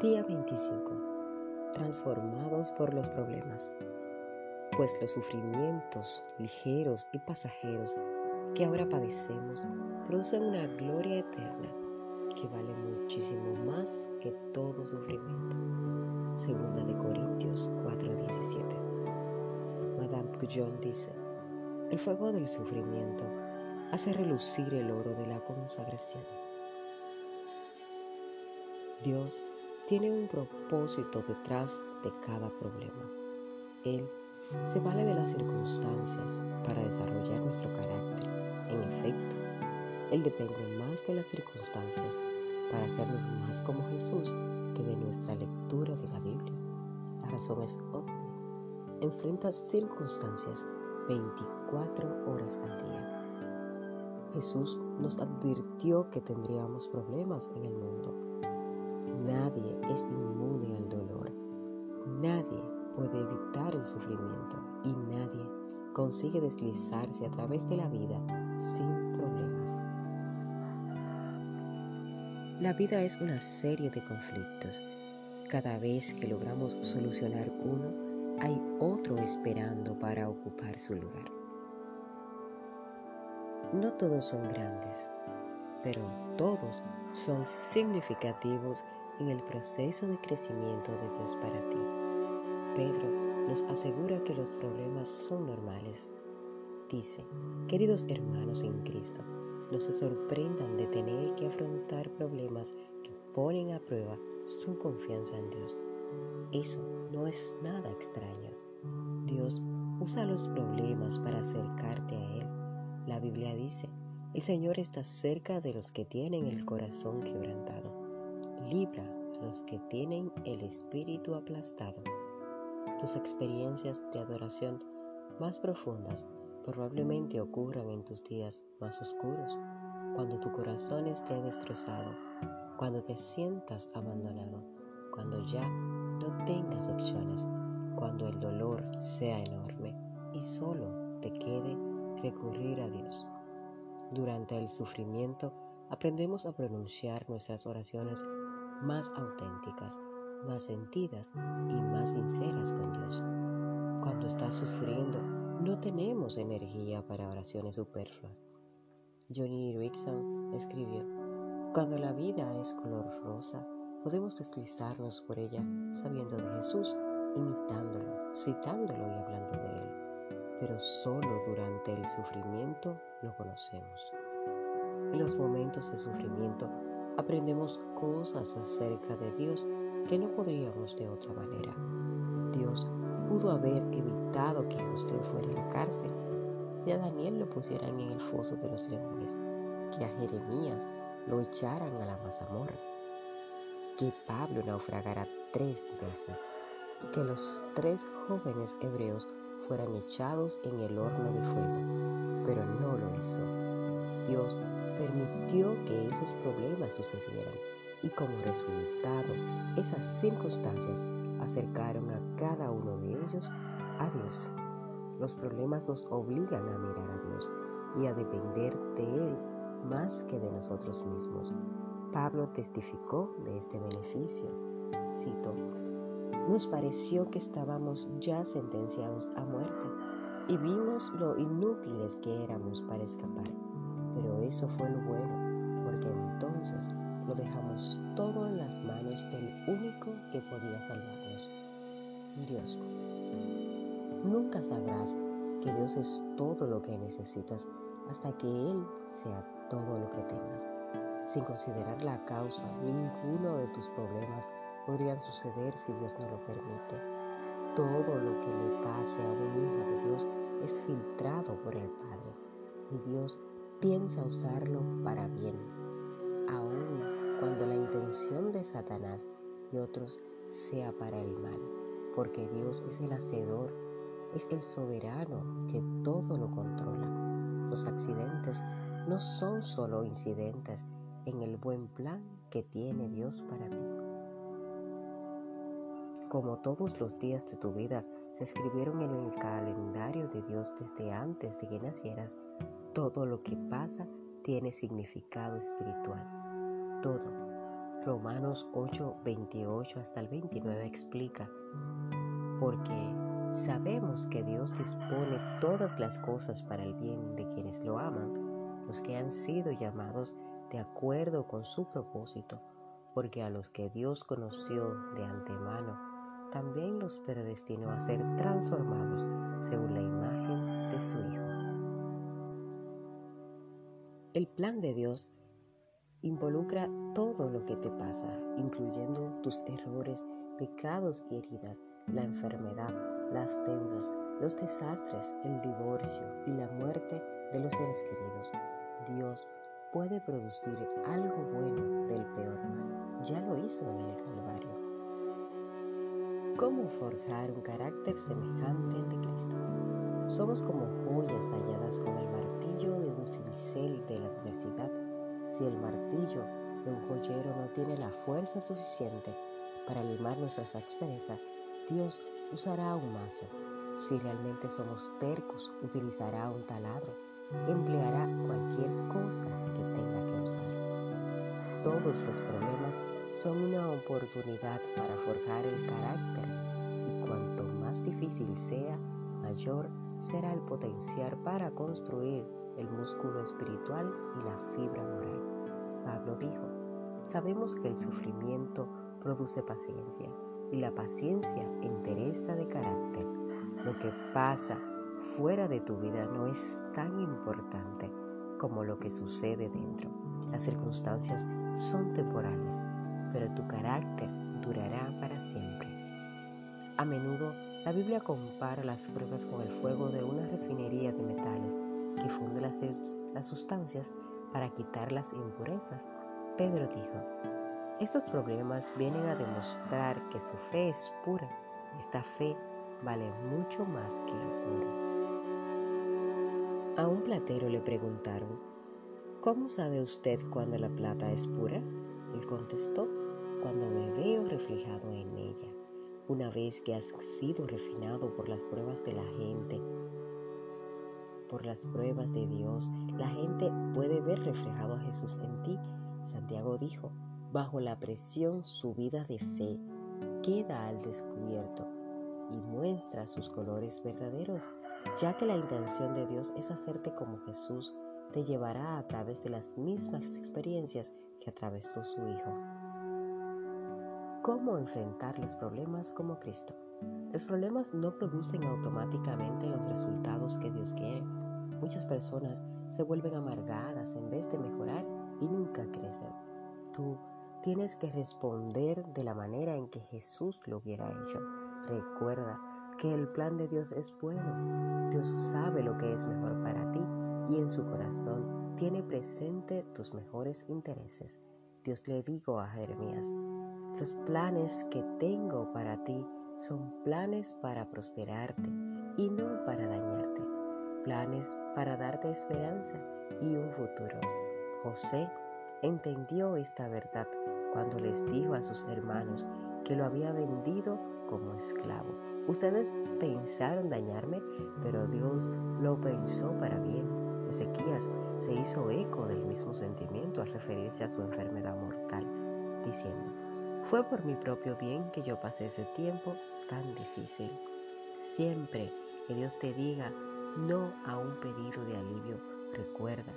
Día 25. Transformados por los problemas. Pues los sufrimientos ligeros y pasajeros que ahora padecemos producen una gloria eterna que vale muchísimo más que todo sufrimiento. Segunda de Corintios 4:17. Madame Guyon dice, el fuego del sufrimiento hace relucir el oro de la consagración. Dios tiene un propósito detrás de cada problema. Él se vale de las circunstancias para desarrollar nuestro carácter. En efecto, Él depende más de las circunstancias para hacernos más como Jesús que de nuestra lectura de la Biblia. La razón es obvia. Enfrenta circunstancias 24 horas al día. Jesús nos advirtió que tendríamos problemas en el mundo Nadie es inmune al dolor. Nadie puede evitar el sufrimiento y nadie consigue deslizarse a través de la vida sin problemas. La vida es una serie de conflictos. Cada vez que logramos solucionar uno, hay otro esperando para ocupar su lugar. No todos son grandes, pero todos son significativos en el proceso de crecimiento de Dios para ti. Pedro nos asegura que los problemas son normales. Dice, queridos hermanos en Cristo, no se sorprendan de tener que afrontar problemas que ponen a prueba su confianza en Dios. Eso no es nada extraño. Dios usa los problemas para acercarte a Él. La Biblia dice, el Señor está cerca de los que tienen el corazón quebrantado libra a los que tienen el espíritu aplastado. Tus experiencias de adoración más profundas probablemente ocurran en tus días más oscuros, cuando tu corazón esté destrozado, cuando te sientas abandonado, cuando ya no tengas opciones, cuando el dolor sea enorme y solo te quede recurrir a Dios. Durante el sufrimiento aprendemos a pronunciar nuestras oraciones más auténticas, más sentidas y más sinceras con Dios. Cuando estás sufriendo, no tenemos energía para oraciones superfluas. Johnny Erickson escribió, Cuando la vida es color rosa, podemos deslizarnos por ella sabiendo de Jesús, imitándolo, citándolo y hablando de él. Pero solo durante el sufrimiento lo conocemos. En los momentos de sufrimiento aprendemos cosas acerca de Dios que no podríamos de otra manera. Dios pudo haber evitado que José fuera a la cárcel, que a Daniel lo pusieran en el foso de los leones, que a Jeremías lo echaran a la mazamorra, que Pablo naufragara tres veces y que los tres jóvenes hebreos fueran echados en el horno de fuego, pero no lo hizo. Dios permitió que esos problemas sucedieran y como resultado esas circunstancias acercaron a cada uno de ellos a Dios. Los problemas nos obligan a mirar a Dios y a depender de Él más que de nosotros mismos. Pablo testificó de este beneficio. Cito, nos pareció que estábamos ya sentenciados a muerte y vimos lo inútiles que éramos para escapar pero eso fue lo bueno, porque entonces lo dejamos todo en las manos del único que podía salvarnos, Dios. Nunca sabrás que Dios es todo lo que necesitas hasta que Él sea todo lo que tengas. Sin considerar la causa, ninguno de tus problemas podrían suceder si Dios no lo permite. Todo lo que le pase a un hijo de Dios es filtrado por el Padre y Dios piensa usarlo para bien, aun cuando la intención de Satanás y otros sea para el mal, porque Dios es el hacedor, es el soberano que todo lo controla. Los accidentes no son solo incidentes en el buen plan que tiene Dios para ti. Como todos los días de tu vida se escribieron en el calendario de Dios desde antes de que nacieras, todo lo que pasa tiene significado espiritual. Todo. Romanos 8, 28 hasta el 29 explica, porque sabemos que Dios dispone todas las cosas para el bien de quienes lo aman, los que han sido llamados de acuerdo con su propósito, porque a los que Dios conoció de antemano, también los predestinó a ser transformados según la imagen de su Hijo. El plan de Dios involucra todo lo que te pasa, incluyendo tus errores, pecados y heridas, la enfermedad, las deudas, los desastres, el divorcio y la muerte de los seres queridos. Dios puede producir algo bueno del peor. Ya lo hizo en el Calvario. ¿Cómo forjar un carácter semejante al de Cristo? Somos como joyas talladas con el martillo de un cincel de la adversidad. Si el martillo de un joyero no tiene la fuerza suficiente para limar nuestras asperezas, Dios usará un mazo. Si realmente somos tercos, utilizará un taladro. Empleará cualquier cosa que tenga que usar. Todos los problemas son una oportunidad para forjar el carácter y cuanto más difícil sea, mayor será el potencial para construir el músculo espiritual y la fibra moral. Pablo dijo, sabemos que el sufrimiento produce paciencia y la paciencia entereza de carácter. Lo que pasa fuera de tu vida no es tan importante como lo que sucede dentro. Las circunstancias son temporales, pero tu carácter durará para siempre. A menudo la Biblia compara las pruebas con el fuego de una refinería de metales que funde las, sustancias para quitar las impurezas. Pedro dijo, estos problemas vienen a demostrar que su fe es pura. Esta fe vale mucho más que el oro. A un platero le preguntaron, ¿cómo sabe usted cuando la plata es pura? Él contestó, cuando me veo reflejado en ella. Una vez que has sido refinado por las pruebas de la gente, por las pruebas de Dios, la gente puede ver reflejado a Jesús en ti. Santiago dijo, bajo la presión su vida de fe queda al descubierto y muestra sus colores verdaderos, ya que la intención de Dios es hacerte como Jesús te llevará a través de las mismas experiencias que atravesó su Hijo cómo enfrentar los problemas como Cristo. Los problemas no producen automáticamente los resultados que Dios quiere. Muchas personas se vuelven amargadas en vez de mejorar y nunca crecen. Tú tienes que responder de la manera en que Jesús lo hubiera hecho. Recuerda que el plan de Dios es bueno. Dios sabe lo que es mejor para ti y en su corazón tiene presente tus mejores intereses. Dios le dijo a Jeremías, los planes que tengo para ti son planes para prosperarte y no para dañarte, planes para darte esperanza y un futuro. José entendió esta verdad cuando les dijo a sus hermanos que lo había vendido como esclavo. Ustedes pensaron dañarme, pero Dios lo pensó para bien. Ezequías se hizo eco del mismo sentimiento al referirse a su enfermedad mortal, diciendo, fue por mi propio bien que yo pasé ese tiempo tan difícil. Siempre que Dios te diga no a un pedido de alivio, recuerda,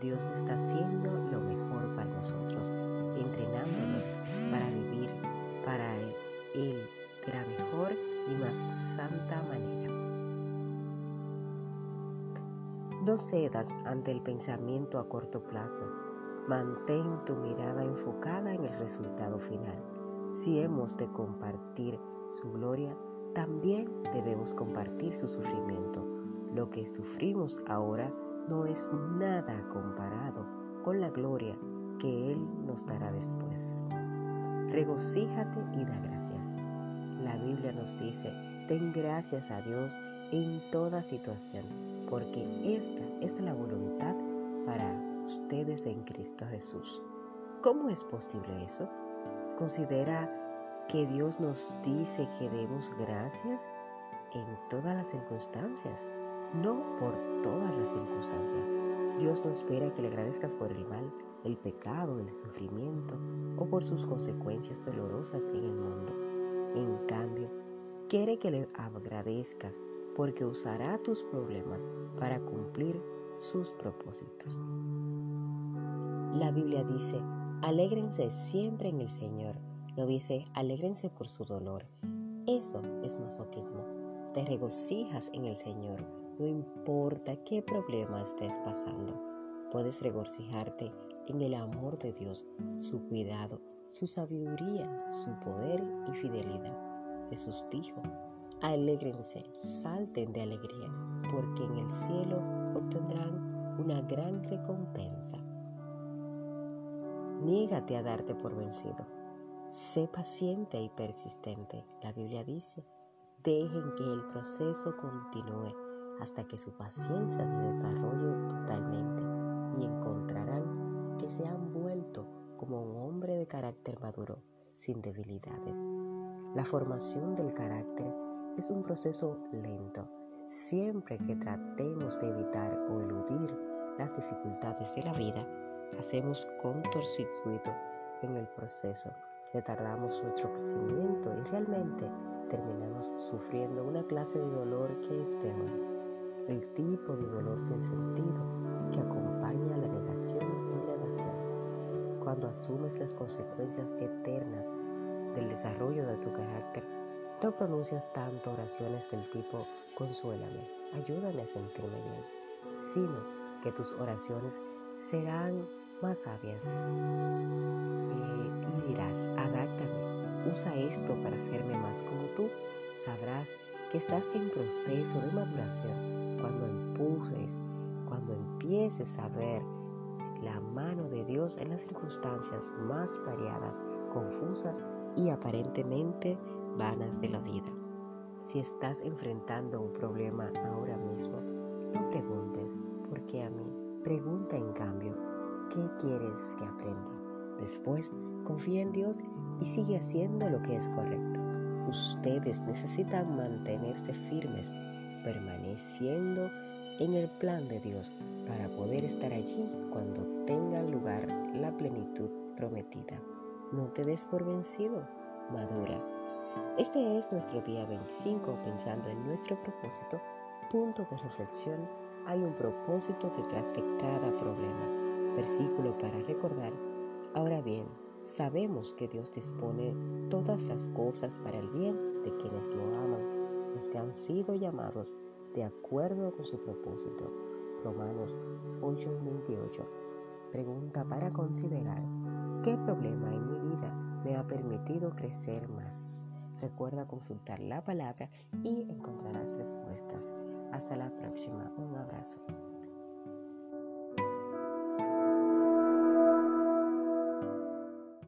Dios está haciendo lo mejor para nosotros, entrenándonos para vivir para Él de la mejor y más santa manera. No cedas ante el pensamiento a corto plazo Mantén tu mirada enfocada en el resultado final. Si hemos de compartir su gloria, también debemos compartir su sufrimiento. Lo que sufrimos ahora no es nada comparado con la gloria que Él nos dará después. Regocíjate y da gracias. La Biblia nos dice, ten gracias a Dios en toda situación, porque esta es la voluntad para ustedes en Cristo Jesús. ¿Cómo es posible eso? Considera que Dios nos dice que demos gracias en todas las circunstancias, no por todas las circunstancias. Dios no espera que le agradezcas por el mal, el pecado, el sufrimiento o por sus consecuencias dolorosas en el mundo. En cambio, quiere que le agradezcas porque usará tus problemas para cumplir sus propósitos. La Biblia dice, alégrense siempre en el Señor. No dice, alégrense por su dolor. Eso es masoquismo. Te regocijas en el Señor, no importa qué problema estés pasando. Puedes regocijarte en el amor de Dios, su cuidado, su sabiduría, su poder y fidelidad. Jesús dijo, Alégrense, salten de alegría, porque en el cielo obtendrán una gran recompensa. Niégate a darte por vencido. Sé paciente y persistente. La Biblia dice, dejen que el proceso continúe hasta que su paciencia se desarrolle totalmente y encontrarán que se han vuelto como un hombre de carácter maduro, sin debilidades. La formación del carácter es un proceso lento. Siempre que tratemos de evitar o eludir las dificultades de la vida, hacemos contorcircuito en el proceso, retardamos nuestro crecimiento y realmente terminamos sufriendo una clase de dolor que es peor, el tipo de dolor sin sentido que acompaña la negación y la evasión. Cuando asumes las consecuencias eternas del desarrollo de tu carácter, no pronuncias tanto oraciones del tipo consuélame, ayúdame a sentirme bien, sino que tus oraciones serán más sabias. Eh, y dirás, adáctame, usa esto para hacerme más como tú. Sabrás que estás en proceso de maduración cuando empujes, cuando empieces a ver la mano de Dios en las circunstancias más variadas, confusas y aparentemente vanas de la vida. Si estás enfrentando un problema ahora mismo, no preguntes por qué a mí. Pregunta en cambio, ¿qué quieres que aprenda? Después, confía en Dios y sigue haciendo lo que es correcto. Ustedes necesitan mantenerse firmes, permaneciendo en el plan de Dios para poder estar allí cuando tenga lugar la plenitud prometida. No te des por vencido, madura este es nuestro día 25 pensando en nuestro propósito, punto de reflexión. Hay un propósito detrás de cada problema. Versículo para recordar. Ahora bien, sabemos que Dios dispone todas las cosas para el bien de quienes lo aman, los que han sido llamados de acuerdo con su propósito. Romanos 8:28. Pregunta para considerar. ¿Qué problema en mi vida me ha permitido crecer más? Recuerda consultar la palabra y encontrarás respuestas. Hasta la próxima. Un abrazo.